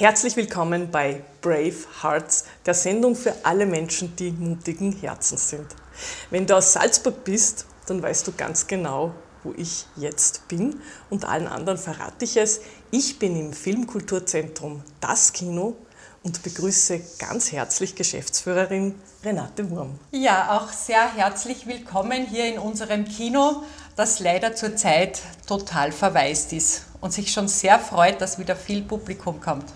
Herzlich willkommen bei Brave Hearts, der Sendung für alle Menschen, die mutigen Herzens sind. Wenn du aus Salzburg bist, dann weißt du ganz genau, wo ich jetzt bin. Und allen anderen verrate ich es. Ich bin im Filmkulturzentrum Das Kino und begrüße ganz herzlich Geschäftsführerin Renate Wurm. Ja, auch sehr herzlich willkommen hier in unserem Kino, das leider zurzeit total verwaist ist und sich schon sehr freut, dass wieder viel Publikum kommt.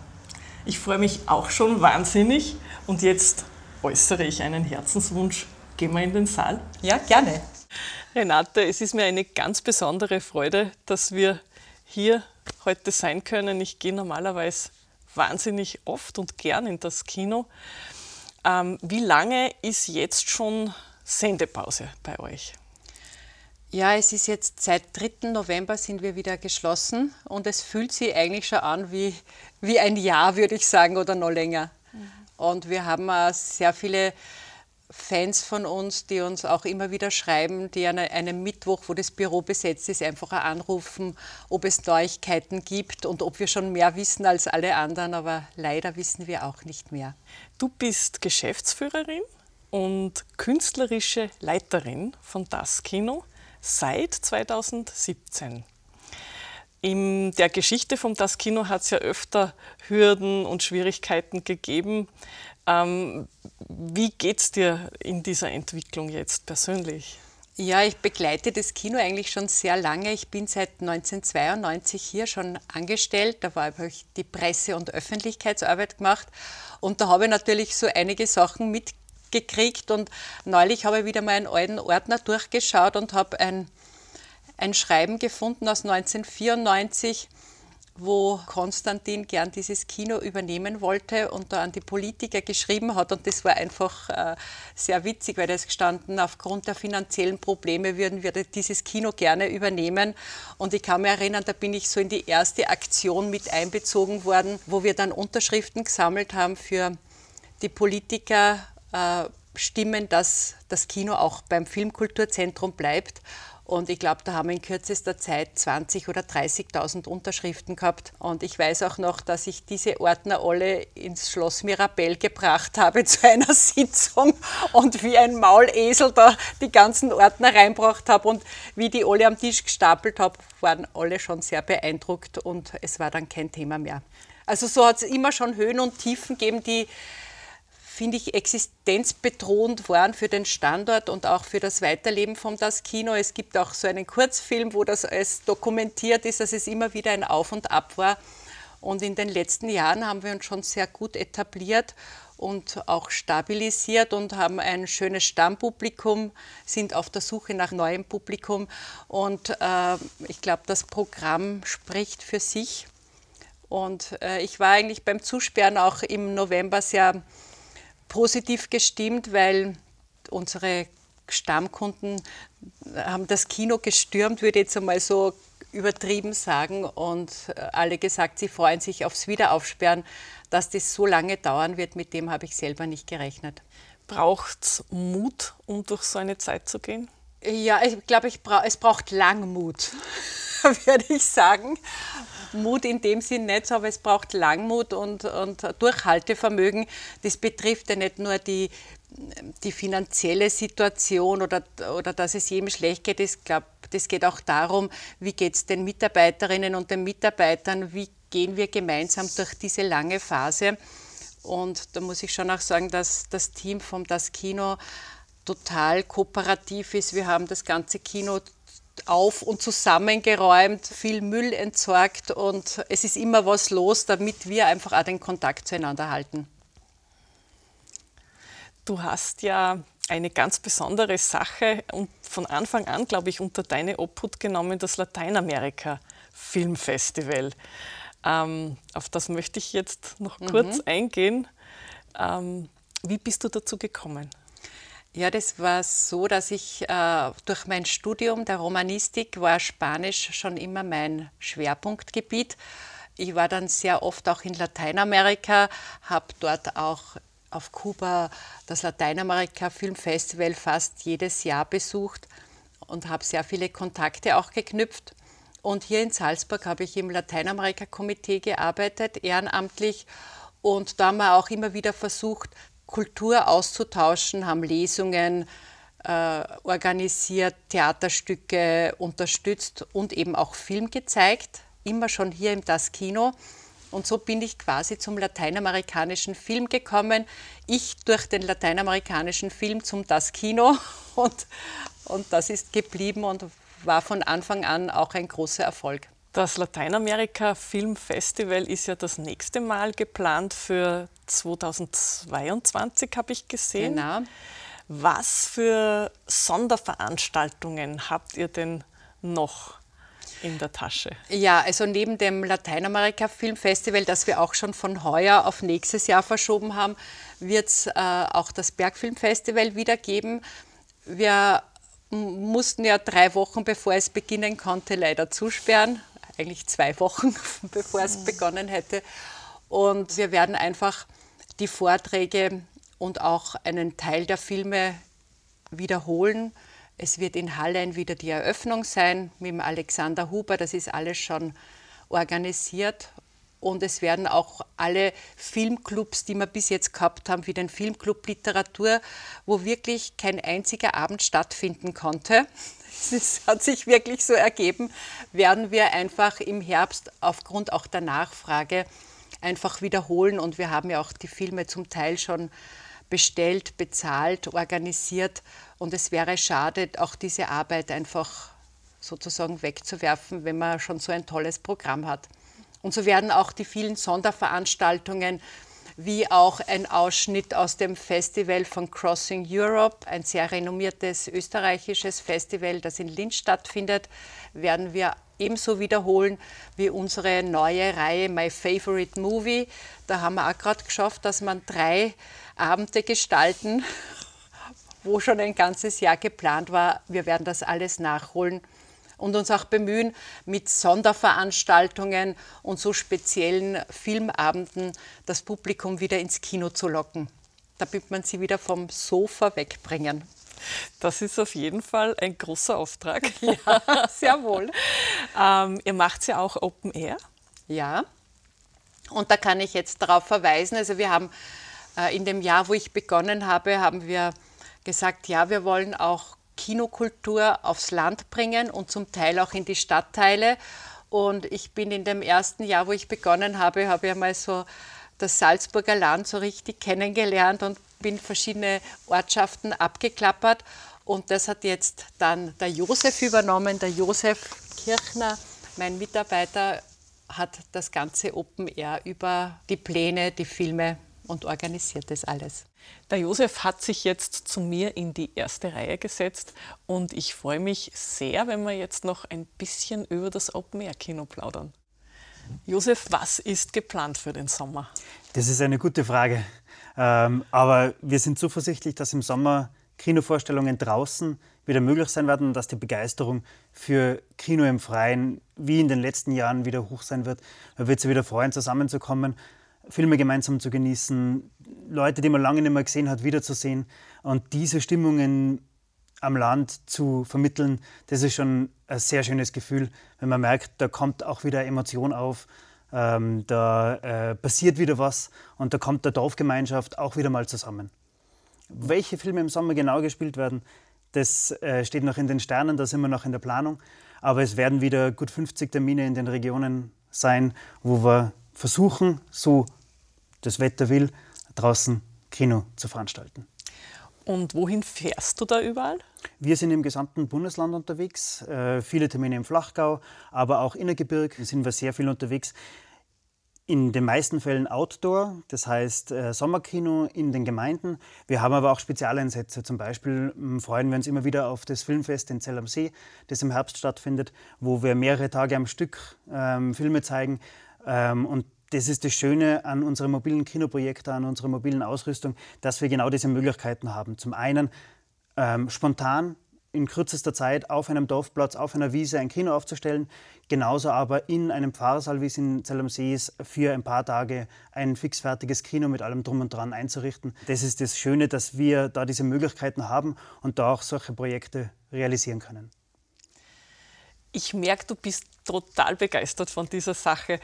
Ich freue mich auch schon wahnsinnig und jetzt äußere ich einen Herzenswunsch. Gehen wir in den Saal? Ja, gerne. Renate, es ist mir eine ganz besondere Freude, dass wir hier heute sein können. Ich gehe normalerweise wahnsinnig oft und gern in das Kino. Ähm, wie lange ist jetzt schon Sendepause bei euch? Ja, es ist jetzt seit 3. November sind wir wieder geschlossen und es fühlt sich eigentlich schon an wie, wie ein Jahr, würde ich sagen, oder noch länger. Mhm. Und wir haben äh, sehr viele Fans von uns, die uns auch immer wieder schreiben, die an einem Mittwoch, wo das Büro besetzt ist, einfach anrufen, ob es Neuigkeiten gibt und ob wir schon mehr wissen als alle anderen, aber leider wissen wir auch nicht mehr. Du bist Geschäftsführerin und künstlerische Leiterin von Das Kino seit 2017. In der Geschichte von Das Kino hat es ja öfter Hürden und Schwierigkeiten gegeben. Ähm, wie geht es dir in dieser Entwicklung jetzt persönlich? Ja, ich begleite das Kino eigentlich schon sehr lange. Ich bin seit 1992 hier schon angestellt. Da habe ich die Presse- und Öffentlichkeitsarbeit gemacht. Und da habe ich natürlich so einige Sachen mitgekriegt gekriegt und neulich habe ich wieder mal einen alten Ordner durchgeschaut und habe ein, ein Schreiben gefunden aus 1994, wo Konstantin gern dieses Kino übernehmen wollte und da an die Politiker geschrieben hat. Und das war einfach äh, sehr witzig, weil da ist gestanden, aufgrund der finanziellen Probleme würden wir dieses Kino gerne übernehmen. Und ich kann mich erinnern, da bin ich so in die erste Aktion mit einbezogen worden, wo wir dann Unterschriften gesammelt haben für die Politiker äh, stimmen, dass das Kino auch beim Filmkulturzentrum bleibt. Und ich glaube, da haben wir in kürzester Zeit 20.000 oder 30.000 Unterschriften gehabt. Und ich weiß auch noch, dass ich diese Ordner alle ins Schloss Mirabell gebracht habe zu einer Sitzung und wie ein Maulesel da die ganzen Ordner reinbracht habe. Und wie die alle am Tisch gestapelt habe, waren alle schon sehr beeindruckt und es war dann kein Thema mehr. Also so hat es immer schon Höhen und Tiefen gegeben, die finde ich, existenzbedrohend waren für den Standort und auch für das Weiterleben von das Kino. Es gibt auch so einen Kurzfilm, wo das alles dokumentiert ist, dass es immer wieder ein Auf und Ab war. Und in den letzten Jahren haben wir uns schon sehr gut etabliert und auch stabilisiert und haben ein schönes Stammpublikum, sind auf der Suche nach neuem Publikum. Und äh, ich glaube, das Programm spricht für sich. Und äh, ich war eigentlich beim Zusperren auch im November sehr positiv gestimmt, weil unsere Stammkunden haben das Kino gestürmt, würde ich jetzt einmal so übertrieben sagen. Und alle gesagt, sie freuen sich aufs Wiederaufsperren. Dass das so lange dauern wird, mit dem habe ich selber nicht gerechnet. Braucht es Mut, um durch so eine Zeit zu gehen? Ja, ich glaube, bra es braucht Langmut, würde ich sagen. Mut in dem Sinn nicht, aber es braucht Langmut und, und Durchhaltevermögen. Das betrifft ja nicht nur die, die finanzielle Situation oder, oder dass es jedem schlecht geht. Ich glaube, das geht auch darum, wie geht es den Mitarbeiterinnen und den Mitarbeitern, wie gehen wir gemeinsam durch diese lange Phase. Und da muss ich schon auch sagen, dass das Team vom Das Kino total kooperativ ist. Wir haben das ganze Kino auf und zusammengeräumt, viel Müll entsorgt und es ist immer was los, damit wir einfach auch den Kontakt zueinander halten. Du hast ja eine ganz besondere Sache und von Anfang an, glaube ich, unter deine Obhut genommen, das Lateinamerika Filmfestival. Ähm, auf das möchte ich jetzt noch kurz mhm. eingehen. Ähm, wie bist du dazu gekommen? Ja, das war so, dass ich äh, durch mein Studium der Romanistik war Spanisch schon immer mein Schwerpunktgebiet. Ich war dann sehr oft auch in Lateinamerika, habe dort auch auf Kuba das Lateinamerika Filmfestival fast jedes Jahr besucht und habe sehr viele Kontakte auch geknüpft. Und hier in Salzburg habe ich im Lateinamerika-Komitee gearbeitet, ehrenamtlich. Und da haben wir auch immer wieder versucht, Kultur auszutauschen, haben Lesungen äh, organisiert, Theaterstücke unterstützt und eben auch Film gezeigt, immer schon hier im Das Kino. Und so bin ich quasi zum lateinamerikanischen Film gekommen. Ich durch den lateinamerikanischen Film zum Das Kino. Und, und das ist geblieben und war von Anfang an auch ein großer Erfolg. Das Lateinamerika Filmfestival ist ja das nächste Mal geplant für 2022, habe ich gesehen. Genau. Was für Sonderveranstaltungen habt ihr denn noch in der Tasche? Ja, also neben dem Lateinamerika Filmfestival, das wir auch schon von heuer auf nächstes Jahr verschoben haben, wird es äh, auch das Bergfilmfestival wieder geben. Wir mussten ja drei Wochen, bevor es beginnen konnte, leider zusperren. Eigentlich zwei Wochen, bevor es mhm. begonnen hätte. Und wir werden einfach die Vorträge und auch einen Teil der Filme wiederholen. Es wird in Hallein wieder die Eröffnung sein mit dem Alexander Huber. Das ist alles schon organisiert. Und es werden auch alle Filmclubs, die wir bis jetzt gehabt haben, wie den Filmclub Literatur, wo wirklich kein einziger Abend stattfinden konnte. Es hat sich wirklich so ergeben, werden wir einfach im Herbst aufgrund auch der Nachfrage einfach wiederholen. Und wir haben ja auch die Filme zum Teil schon bestellt, bezahlt, organisiert. Und es wäre schade, auch diese Arbeit einfach sozusagen wegzuwerfen, wenn man schon so ein tolles Programm hat. Und so werden auch die vielen Sonderveranstaltungen wie auch ein Ausschnitt aus dem Festival von Crossing Europe, ein sehr renommiertes österreichisches Festival, das in Linz stattfindet, werden wir ebenso wiederholen wie unsere neue Reihe My Favorite Movie. Da haben wir auch gerade geschafft, dass man drei Abende gestalten, wo schon ein ganzes Jahr geplant war. Wir werden das alles nachholen und uns auch bemühen, mit Sonderveranstaltungen und so speziellen Filmabenden das Publikum wieder ins Kino zu locken, damit man sie wieder vom Sofa wegbringen. Das ist auf jeden Fall ein großer Auftrag. Ja, sehr wohl. ähm, ihr macht ja auch Open Air. Ja, und da kann ich jetzt darauf verweisen. Also wir haben äh, in dem Jahr, wo ich begonnen habe, haben wir gesagt, ja, wir wollen auch Kinokultur aufs Land bringen und zum Teil auch in die Stadtteile. Und ich bin in dem ersten Jahr, wo ich begonnen habe, habe ich einmal so das Salzburger Land so richtig kennengelernt und bin verschiedene Ortschaften abgeklappert. Und das hat jetzt dann der Josef übernommen. Der Josef Kirchner, mein Mitarbeiter, hat das ganze Open Air über die Pläne, die Filme und organisiert das alles. Der Josef hat sich jetzt zu mir in die erste Reihe gesetzt und ich freue mich sehr, wenn wir jetzt noch ein bisschen über das Open Air Kino plaudern. Josef, was ist geplant für den Sommer? Das ist eine gute Frage. Ähm, aber wir sind zuversichtlich, dass im Sommer Kinovorstellungen draußen wieder möglich sein werden, dass die Begeisterung für Kino im Freien wie in den letzten Jahren wieder hoch sein wird. Man wird sich wieder freuen, zusammenzukommen Filme gemeinsam zu genießen, Leute, die man lange nicht mehr gesehen hat, wiederzusehen und diese Stimmungen am Land zu vermitteln, das ist schon ein sehr schönes Gefühl, wenn man merkt, da kommt auch wieder Emotion auf, ähm, da äh, passiert wieder was und da kommt der Dorfgemeinschaft auch wieder mal zusammen. Welche Filme im Sommer genau gespielt werden, das äh, steht noch in den Sternen, da sind wir noch in der Planung. Aber es werden wieder gut 50 Termine in den Regionen sein, wo wir versuchen, so das Wetter will, draußen Kino zu veranstalten. Und wohin fährst du da überall? Wir sind im gesamten Bundesland unterwegs, äh, viele Termine im Flachgau, aber auch Innergebirg sind wir sehr viel unterwegs. In den meisten Fällen Outdoor, das heißt äh, Sommerkino in den Gemeinden. Wir haben aber auch Spezialeinsätze. Zum Beispiel hm, freuen wir uns immer wieder auf das Filmfest in Zell am See, das im Herbst stattfindet, wo wir mehrere Tage am Stück ähm, Filme zeigen. Ähm, und das ist das Schöne an unseren mobilen Kinoprojekten, an unserer mobilen Ausrüstung, dass wir genau diese Möglichkeiten haben. Zum einen ähm, spontan in kürzester Zeit auf einem Dorfplatz, auf einer Wiese ein Kino aufzustellen, genauso aber in einem Pfarrsaal, wie es in Zell am See ist, für ein paar Tage ein fixfertiges Kino mit allem Drum und Dran einzurichten. Das ist das Schöne, dass wir da diese Möglichkeiten haben und da auch solche Projekte realisieren können. Ich merke, du bist total begeistert von dieser Sache.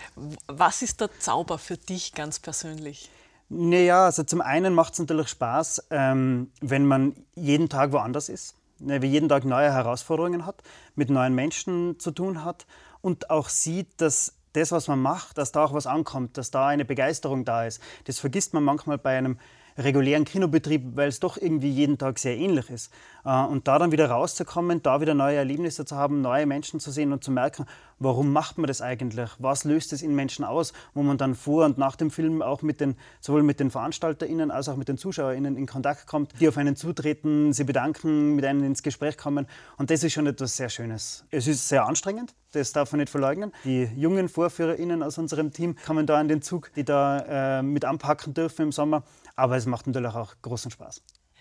Was ist der Zauber für dich ganz persönlich? Naja, also zum einen macht es natürlich Spaß, ähm, wenn man jeden Tag woanders ist, ne, wie jeden Tag neue Herausforderungen hat, mit neuen Menschen zu tun hat und auch sieht, dass das, was man macht, dass da auch was ankommt, dass da eine Begeisterung da ist. Das vergisst man manchmal bei einem regulären Kinobetrieb, weil es doch irgendwie jeden Tag sehr ähnlich ist. Äh, und da dann wieder rauszukommen, da wieder neue Erlebnisse zu haben, neue Menschen zu sehen und zu merken, warum macht man das eigentlich? Was löst es in Menschen aus? Wo man dann vor und nach dem Film auch mit den, sowohl mit den VeranstalterInnen als auch mit den ZuschauerInnen in Kontakt kommt, die auf einen zutreten, sie bedanken, mit einem ins Gespräch kommen. Und das ist schon etwas sehr Schönes. Es ist sehr anstrengend, das darf man nicht verleugnen. Die jungen VorführerInnen aus unserem Team kommen da an den Zug, die da äh, mit anpacken dürfen im Sommer. Aber es macht natürlich auch großen Spaß.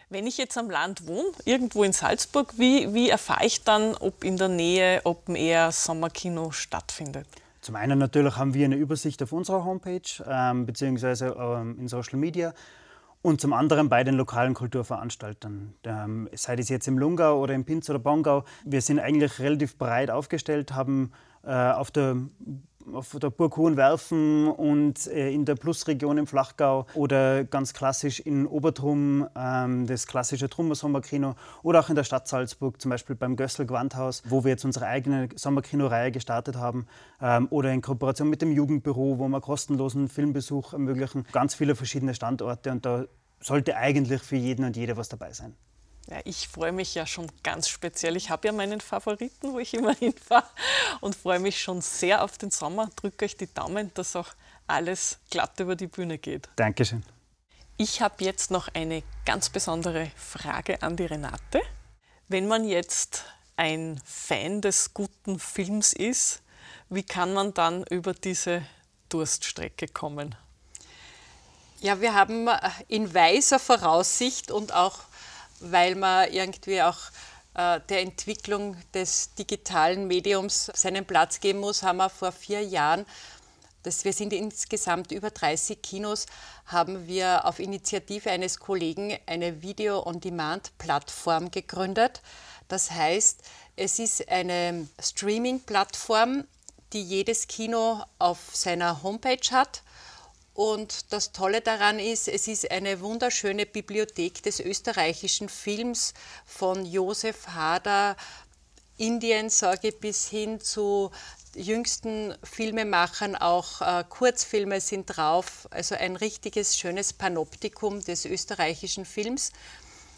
Wenn ich jetzt am Land wohne, irgendwo in Salzburg, wie, wie erfahre ich dann, ob in der Nähe Open Air Sommerkino stattfindet? Zum einen natürlich haben wir eine Übersicht auf unserer Homepage ähm, bzw. Ähm, in Social Media und zum anderen bei den lokalen Kulturveranstaltern. Ähm, sei es jetzt im Lungau oder im Pinz oder Bongau. Wir sind eigentlich relativ breit aufgestellt, haben äh, auf der auf der Burg Hohenwerfen und äh, in der Plusregion im Flachgau oder ganz klassisch in Obertrum ähm, das klassische Trummer Sommerkino oder auch in der Stadt Salzburg, zum Beispiel beim Gössel Gewandhaus, wo wir jetzt unsere eigene Sommerkinoreihe gestartet haben ähm, oder in Kooperation mit dem Jugendbüro, wo wir kostenlosen Filmbesuch ermöglichen. Ganz viele verschiedene Standorte und da sollte eigentlich für jeden und jede was dabei sein. Ja, ich freue mich ja schon ganz speziell. Ich habe ja meinen Favoriten, wo ich immer hinfahre und freue mich schon sehr auf den Sommer. Drücke euch die Daumen, dass auch alles glatt über die Bühne geht. Dankeschön. Ich habe jetzt noch eine ganz besondere Frage an die Renate. Wenn man jetzt ein Fan des guten Films ist, wie kann man dann über diese Durststrecke kommen? Ja, wir haben äh, in weiser Voraussicht und auch weil man irgendwie auch äh, der Entwicklung des digitalen Mediums seinen Platz geben muss, haben wir vor vier Jahren, das, wir sind insgesamt über 30 Kinos, haben wir auf Initiative eines Kollegen eine Video-on-Demand-Plattform gegründet. Das heißt, es ist eine Streaming-Plattform, die jedes Kino auf seiner Homepage hat und das Tolle daran ist, es ist eine wunderschöne Bibliothek des österreichischen Films von Josef Hader, Indien, sage bis hin zu jüngsten Filmemachern, auch äh, Kurzfilme sind drauf. Also ein richtiges schönes Panoptikum des österreichischen Films.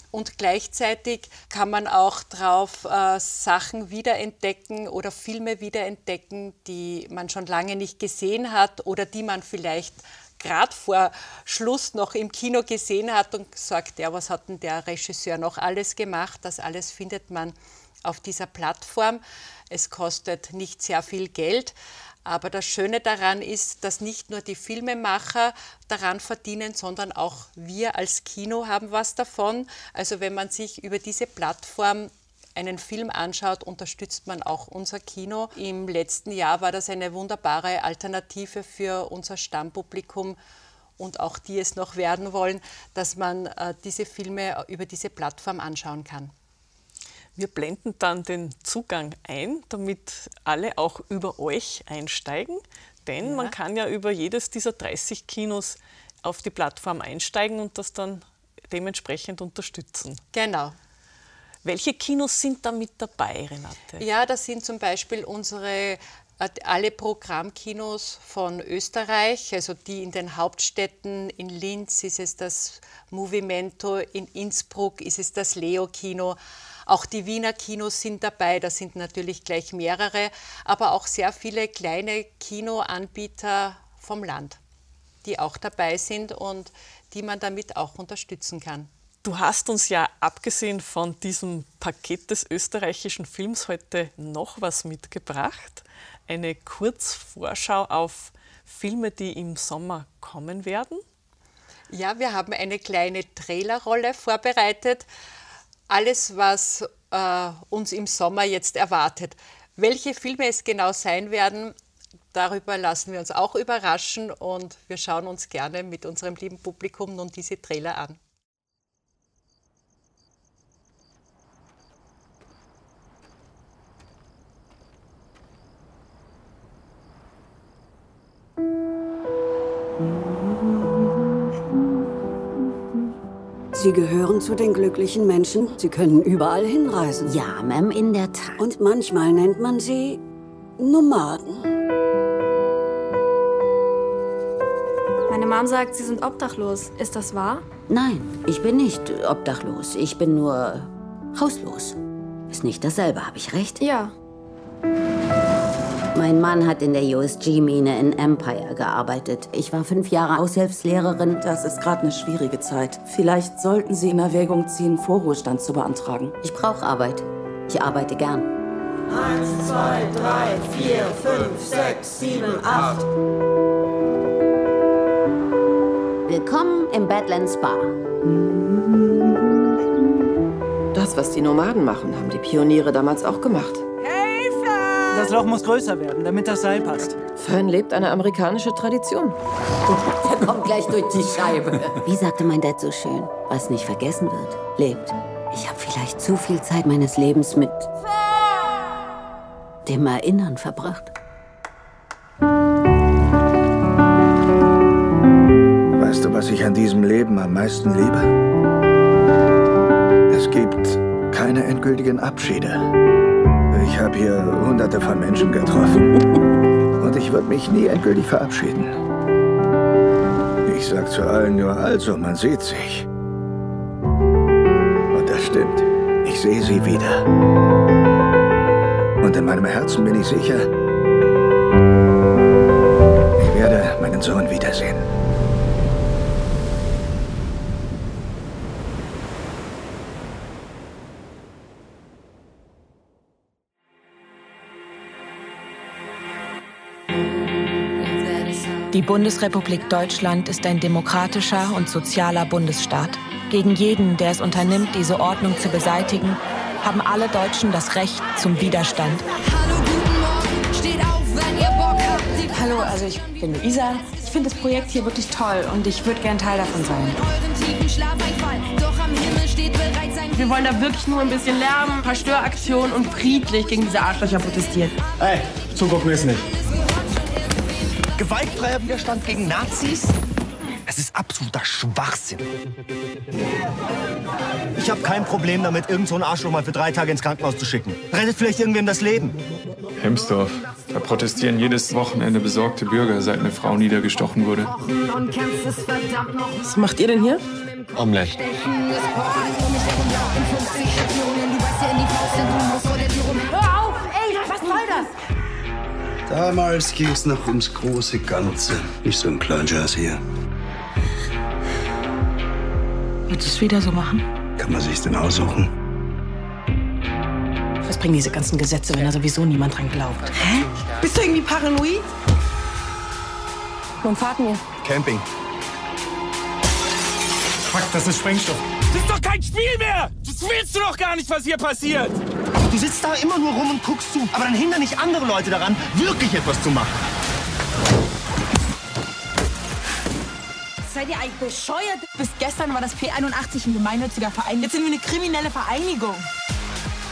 Und gleichzeitig kann man auch drauf äh, Sachen wiederentdecken oder Filme wiederentdecken, die man schon lange nicht gesehen hat oder die man vielleicht gerade vor Schluss noch im Kino gesehen hat und gesagt, ja, was hat denn der Regisseur noch alles gemacht? Das alles findet man auf dieser Plattform. Es kostet nicht sehr viel Geld. Aber das Schöne daran ist, dass nicht nur die Filmemacher daran verdienen, sondern auch wir als Kino haben was davon. Also wenn man sich über diese Plattform einen Film anschaut, unterstützt man auch unser Kino. Im letzten Jahr war das eine wunderbare Alternative für unser Stammpublikum und auch die es noch werden wollen, dass man äh, diese Filme über diese Plattform anschauen kann. Wir blenden dann den Zugang ein, damit alle auch über euch einsteigen. Denn ja. man kann ja über jedes dieser 30 Kinos auf die Plattform einsteigen und das dann dementsprechend unterstützen. Genau. Welche Kinos sind da mit dabei, Renate? Ja, das sind zum Beispiel unsere äh, alle Programmkinos von Österreich, also die in den Hauptstädten, in Linz ist es das Movimento, in Innsbruck ist es das Leo-Kino. Auch die Wiener Kinos sind dabei, da sind natürlich gleich mehrere, aber auch sehr viele kleine Kinoanbieter vom Land, die auch dabei sind und die man damit auch unterstützen kann. Du hast uns ja abgesehen von diesem Paket des österreichischen Films heute noch was mitgebracht. Eine Kurzvorschau auf Filme, die im Sommer kommen werden. Ja, wir haben eine kleine Trailerrolle vorbereitet. Alles, was äh, uns im Sommer jetzt erwartet. Welche Filme es genau sein werden, darüber lassen wir uns auch überraschen und wir schauen uns gerne mit unserem lieben Publikum nun diese Trailer an. Sie gehören zu den glücklichen Menschen. Sie können überall hinreisen. Ja, Ma'am, in der Tat. Und manchmal nennt man sie Nomaden. Meine Mom sagt, Sie sind obdachlos. Ist das wahr? Nein, ich bin nicht obdachlos. Ich bin nur hauslos. Ist nicht dasselbe, habe ich recht? Ja. Mein Mann hat in der USG-Mine in Empire gearbeitet. Ich war fünf Jahre Aushilfslehrerin. Das ist gerade eine schwierige Zeit. Vielleicht sollten Sie in Erwägung ziehen, Vorruhestand zu beantragen. Ich brauche Arbeit. Ich arbeite gern. Eins, zwei, drei, vier, fünf, sechs, sieben, acht. Willkommen im Badlands Bar. Das, was die Nomaden machen, haben die Pioniere damals auch gemacht. Das Loch muss größer werden, damit das Seil passt. Fern lebt eine amerikanische Tradition. Der kommt gleich durch die Scheibe. Wie sagte mein Dad so schön, was nicht vergessen wird, lebt. Ich habe vielleicht zu viel Zeit meines Lebens mit dem Erinnern verbracht. Weißt du, was ich an diesem Leben am meisten liebe? Es gibt keine endgültigen Abschiede. Ich habe hier hunderte von Menschen getroffen. Und ich würde mich nie endgültig verabschieden. Ich sag zu allen nur, also, man sieht sich. Und das stimmt. Ich sehe sie wieder. Und in meinem Herzen bin ich sicher, ich werde meinen Sohn wiedersehen. Die Bundesrepublik Deutschland ist ein demokratischer und sozialer Bundesstaat. Gegen jeden, der es unternimmt, diese Ordnung zu beseitigen, haben alle Deutschen das Recht zum Widerstand. Hallo, also ich bin Luisa. Ich finde das Projekt hier wirklich toll und ich würde gern Teil davon sein. Wir wollen da wirklich nur ein bisschen Lärm, ein paar Störaktionen und friedlich gegen diese Arschlöcher protestieren. Ey, zugucken ist nicht. Gewaltfreier Widerstand gegen Nazis? Es ist absoluter Schwachsinn. Ich habe kein Problem damit, irgend so einen Arschloch mal für drei Tage ins Krankenhaus zu schicken. Rettet vielleicht irgendwem das Leben. Hemsdorf. Da protestieren jedes Wochenende besorgte Bürger, seit eine Frau niedergestochen wurde. Was macht ihr denn hier? Omelette. Damals ging es noch ums große Ganze. Nicht so ein kleiner Jazz hier. Würdest du es wieder so machen? Kann man sich's denn aussuchen? Was bringen diese ganzen Gesetze, wenn da sowieso niemand dran glaubt? Hä? Bist du irgendwie paranoid? Nun fahrt mir. Camping. Fuck, das ist Sprengstoff. Das ist doch kein Spiel mehr! Das willst du doch gar nicht, was hier passiert! Du sitzt da immer nur rum und guckst zu, aber dann hindern nicht andere Leute daran, wirklich etwas zu machen. Seid ihr eigentlich bescheuert? Bis gestern war das P81 ein gemeinnütziger Verein. Jetzt sind wir eine kriminelle Vereinigung.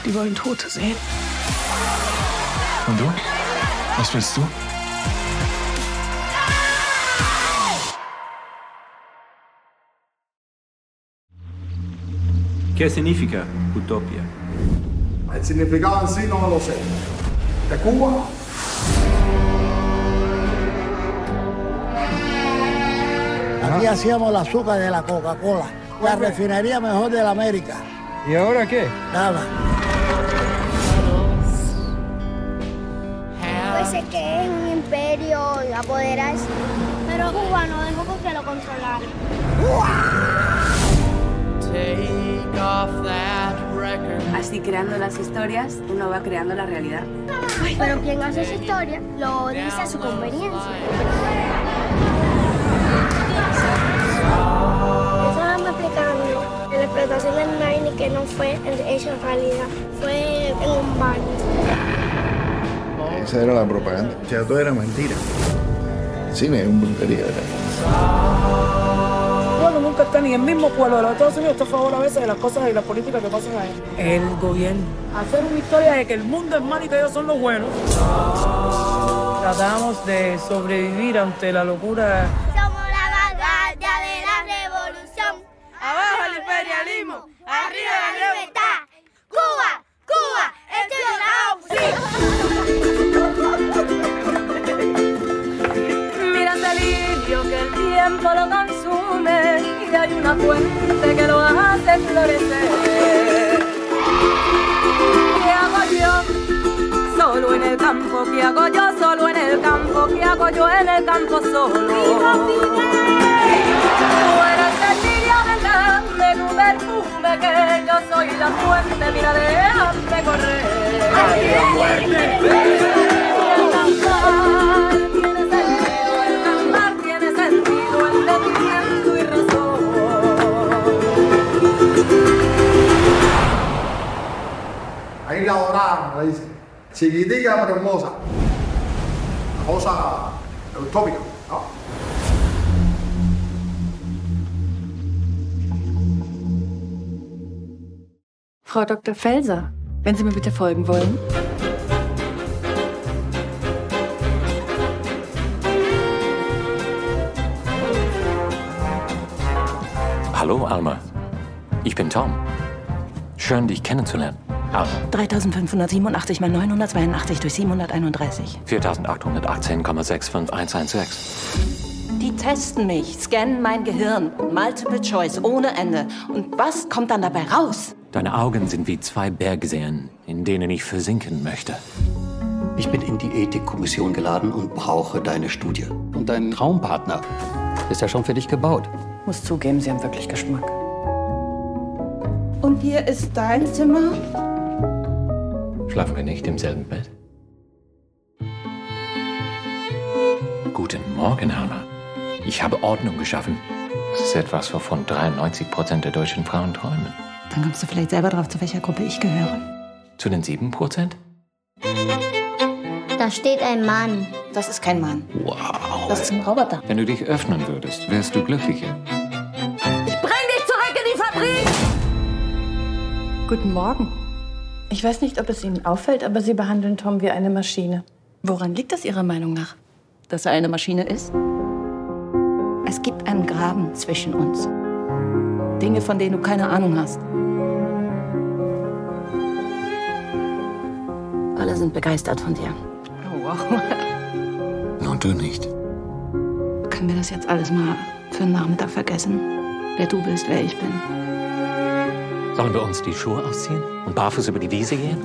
Die wollen Tote sehen. Und du? Was willst du? ¿Qué significa utopia? El significado en sí no lo sé. De Cuba. Aquí hacíamos el azúcar de la Coca-Cola, la refinería mejor de la América. ¿Y ahora qué? Nada. Pues sé que es un imperio y apoderarse, pero Cuba no dejó que lo controlara. Así creando las historias, uno va creando la realidad. Pero quien hace esa historia lo dice a su conveniencia. Estaban explicando en la explotación del Nine que no fue hecho en realidad, fue en un baño. Esa era la propaganda. O sea, todo era mentira. El cine es un brujería, Nunca está ni en el mismo pueblo de los Estados Unidos está a favor a veces de las cosas y las políticas que pasan ahí. El gobierno. Hacer una historia de que el mundo es malo y que ellos son los buenos. tratamos de sobrevivir ante la locura. Somos la vanguardia de la revolución. Abajo el imperialismo, arriba la libertad. Cuba, Cuba, este es la opción. Mira lirio que el tiempo lo consume y hay una fuente que lo hace florecer. ¿Qué hago yo? Solo en el campo, ¿qué hago yo? Solo en el campo, ¿qué hago yo en el campo solo? Tú eres el lirio de tu perfume, que yo soy la fuente, mira, déjame correr. Tiene la dorada, le dice. Chiquitica pero hermosa. Una cosa utópica, ¿no? Frau Dr. Felser, wenn Sie mir bitte folgen wollen. Hallo, Alma. Ich bin Tom. Schön, dich kennenzulernen. Alma, 3587 mal 982 durch 731. 4818,65116. Die testen mich, scannen mein Gehirn. Multiple Choice, ohne Ende. Und was kommt dann dabei raus? Deine Augen sind wie zwei Bergseen, in denen ich versinken möchte. Ich bin in die Ethikkommission geladen und brauche deine Studie. Und dein Traumpartner ist ja schon für dich gebaut. Muss zugeben, Sie haben wirklich Geschmack. Und hier ist dein Zimmer? Schlafen wir nicht im selben Bett? Guten Morgen, Alma. Ich habe Ordnung geschaffen. Das ist etwas, wovon 93 Prozent der deutschen Frauen träumen. Dann kommst du vielleicht selber drauf, zu welcher Gruppe ich gehöre. Zu den 7 Prozent? Da steht ein Mann. Das ist kein Mann. Wow. Das ist ein Roboter. Wenn du dich öffnen würdest, wärst du glücklicher. Ich bring dich zurück in die Fabrik! Guten Morgen. Ich weiß nicht, ob es Ihnen auffällt, aber Sie behandeln Tom wie eine Maschine. Woran liegt das Ihrer Meinung nach? Dass er eine Maschine ist? Es gibt einen Graben zwischen uns. Dinge, von denen du keine Ahnung hast. Alle sind begeistert von dir. Oh, wow. Und du nicht. Können wir das jetzt alles mal für einen Nachmittag vergessen? Wer du bist, wer ich bin. Sollen wir uns die Schuhe ausziehen und barfuß über die Wiese gehen?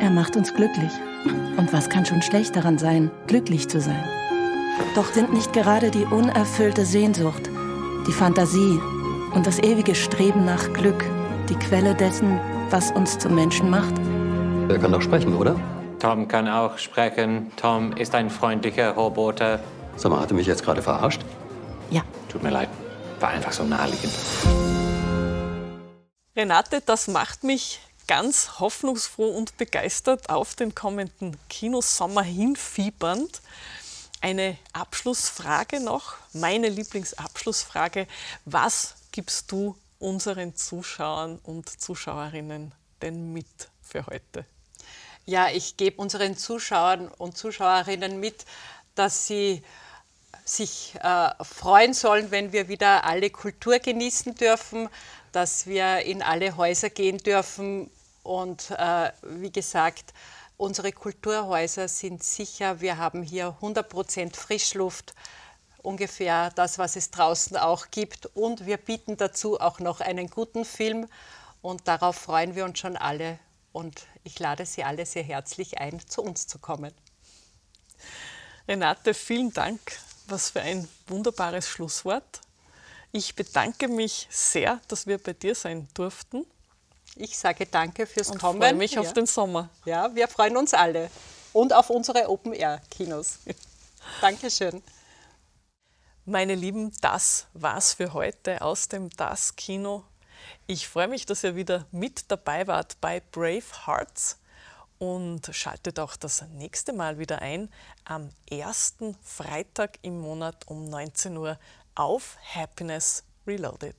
Er macht uns glücklich. Und was kann schon schlecht daran sein, glücklich zu sein? Doch sind nicht gerade die unerfüllte Sehnsucht, die Fantasie und das ewige Streben nach Glück die Quelle dessen, was uns zum Menschen macht? Er kann doch sprechen, oder? Tom kann auch sprechen. Tom ist ein freundlicher Roboter. Sag mal, hat er mich jetzt gerade verarscht? Ja. Tut mir leid. War einfach so naheliegend. Renate, das macht mich ganz hoffnungsfroh und begeistert auf den kommenden Kinosommer hinfiebernd. Eine Abschlussfrage noch, meine Lieblingsabschlussfrage. Was gibst du unseren Zuschauern und Zuschauerinnen denn mit für heute? Ja, ich gebe unseren Zuschauern und Zuschauerinnen mit, dass sie sich äh, freuen sollen, wenn wir wieder alle Kultur genießen dürfen, dass wir in alle Häuser gehen dürfen. Und äh, wie gesagt, unsere Kulturhäuser sind sicher. Wir haben hier 100% Frischluft, ungefähr das, was es draußen auch gibt. Und wir bieten dazu auch noch einen guten Film. Und darauf freuen wir uns schon alle. Und ich lade Sie alle sehr herzlich ein, zu uns zu kommen. Renate, vielen Dank. Was für ein wunderbares Schlusswort. Ich bedanke mich sehr, dass wir bei dir sein durften. Ich sage danke fürs und Kommen. freue mich ja. auf den Sommer. Ja, wir freuen uns alle. Und auf unsere Open-Air-Kinos. Dankeschön. Meine Lieben, das war's für heute aus dem Das Kino. Ich freue mich, dass ihr wieder mit dabei wart bei Brave Hearts und schaltet auch das nächste Mal wieder ein am ersten Freitag im Monat um 19 Uhr auf Happiness Reloaded.